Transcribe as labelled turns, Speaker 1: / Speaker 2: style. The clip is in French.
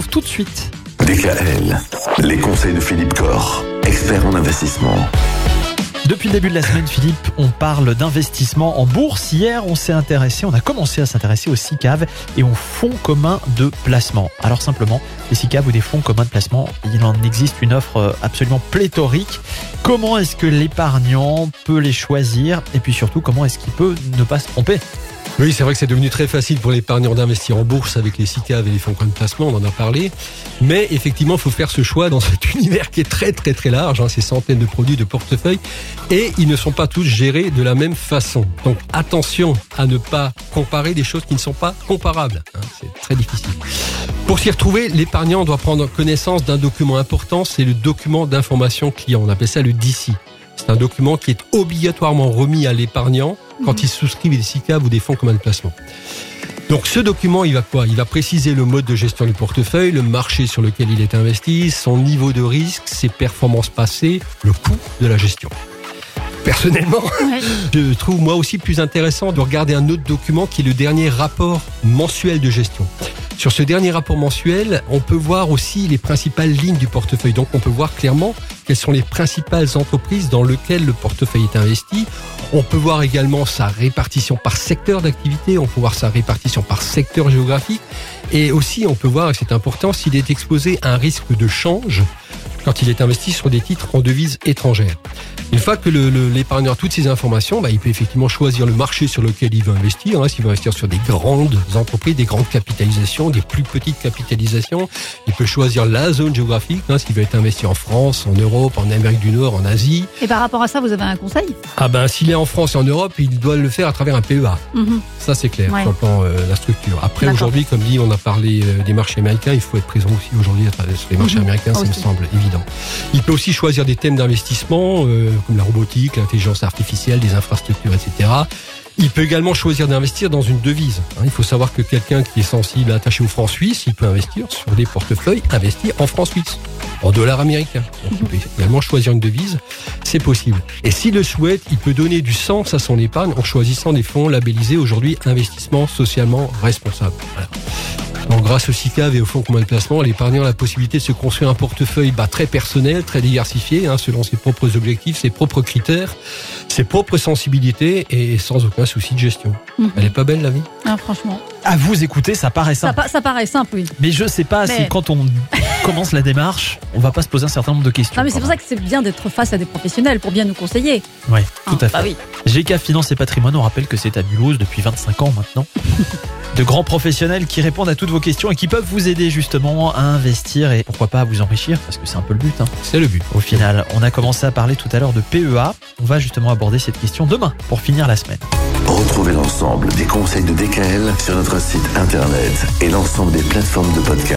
Speaker 1: retrouve tout de suite.
Speaker 2: DKL, les conseils de Philippe Corr, expert en investissement.
Speaker 1: Depuis le début de la semaine, Philippe, on parle d'investissement en bourse. Hier, on s'est intéressé, on a commencé à s'intéresser aux SICAV et aux fonds communs de placement. Alors simplement, les SICAV ou des fonds communs de placement, il en existe une offre euh, absolument pléthorique. Comment est-ce que l'épargnant peut les choisir? Et puis surtout, comment est-ce qu'il peut ne pas se tromper?
Speaker 3: Oui, c'est vrai que c'est devenu très facile pour l'épargnant d'investir en bourse avec les SICAV et les fonds de placement, on en a parlé. Mais effectivement, il faut faire ce choix dans cet univers qui est très très très large, hein, ces centaines de produits, de portefeuilles, et ils ne sont pas tous gérés de la même façon. Donc attention à ne pas comparer des choses qui ne sont pas comparables. Hein, c'est très difficile. Pour s'y retrouver, l'épargnant doit prendre connaissance d'un document important, c'est le document d'information client. On appelle ça le DC. C'est un document qui est obligatoirement remis à l'épargnant quand il souscrit des SICAV ou des fonds communs de placement. Donc ce document, il va quoi? Il va préciser le mode de gestion du portefeuille, le marché sur lequel il est investi, son niveau de risque, ses performances passées, le coût de la gestion. Personnellement, je trouve moi aussi plus intéressant de regarder un autre document qui est le dernier rapport mensuel de gestion. Sur ce dernier rapport mensuel, on peut voir aussi les principales lignes du portefeuille. Donc on peut voir clairement quelles sont les principales entreprises dans lesquelles le portefeuille est investi. On peut voir également sa répartition par secteur d'activité, on peut voir sa répartition par secteur géographique. Et aussi, on peut voir, et c'est important, s'il est exposé à un risque de change quand il est investi sur des titres en devises étrangères. Une fois que l'épargnant a toutes ces informations, bah, il peut effectivement choisir le marché sur lequel il veut investir. Hein, S'il veut investir sur des grandes entreprises, des grandes capitalisations, des plus petites capitalisations, il peut choisir la zone géographique. Hein, S'il veut être investi en France, en Europe, en Amérique du Nord, en Asie?
Speaker 4: Et par rapport à ça, vous avez un conseil?
Speaker 3: Ah ben, s'il est en France et en Europe, il doit le faire à travers un PEA. Mhm. Ça, c'est clair, sur le plan euh, la structure. Après, aujourd'hui, comme dit, on a parlé euh, des marchés américains. Il faut être présent aussi aujourd'hui sur les marchés mhm. américains, ça me semble évident. Il peut aussi choisir des thèmes d'investissement. Euh, comme la robotique, l'intelligence artificielle, des infrastructures, etc. Il peut également choisir d'investir dans une devise. Hein, il faut savoir que quelqu'un qui est sensible, attaché au franc suisse, il peut investir sur des portefeuilles, investir en franc suisse, en dollars américains. il peut également choisir une devise, c'est possible. Et s'il le souhaite, il peut donner du sens à son épargne en choisissant des fonds labellisés aujourd'hui investissement socialement responsable. Donc, grâce au SICAV et au fonds commun de placement, l'épargnant a la possibilité de se construire un portefeuille bah, très personnel, très diversifié, hein, selon ses propres objectifs, ses propres critères, ses propres sensibilités et sans aucun souci de gestion. Mhm. Elle est pas belle la vie?
Speaker 4: Ah, Franchement.
Speaker 1: À vous écouter, ça paraît simple.
Speaker 4: Ça, paraît simple, oui.
Speaker 1: Mais je sais pas si quand on commence la démarche, on va pas se poser un certain nombre de questions.
Speaker 4: Non, mais c'est pour ça que c'est bien d'être face à des professionnels pour bien nous conseiller.
Speaker 1: Oui, tout
Speaker 4: ah,
Speaker 1: à
Speaker 4: bah
Speaker 1: fait. GK Finance et Patrimoine, on rappelle que c'est à Mulhouse depuis 25 ans maintenant. de grands professionnels qui répondent à toutes vos questions et qui peuvent vous aider justement à investir et pourquoi pas à vous enrichir parce que c'est un peu le but. Hein.
Speaker 3: C'est le but.
Speaker 1: Au final, on a commencé à parler tout à l'heure de PEA. On va justement aborder cette question demain pour finir la semaine.
Speaker 2: Retrouvez l'ensemble des conseils de DKL sur notre site internet et l'ensemble des plateformes de podcast.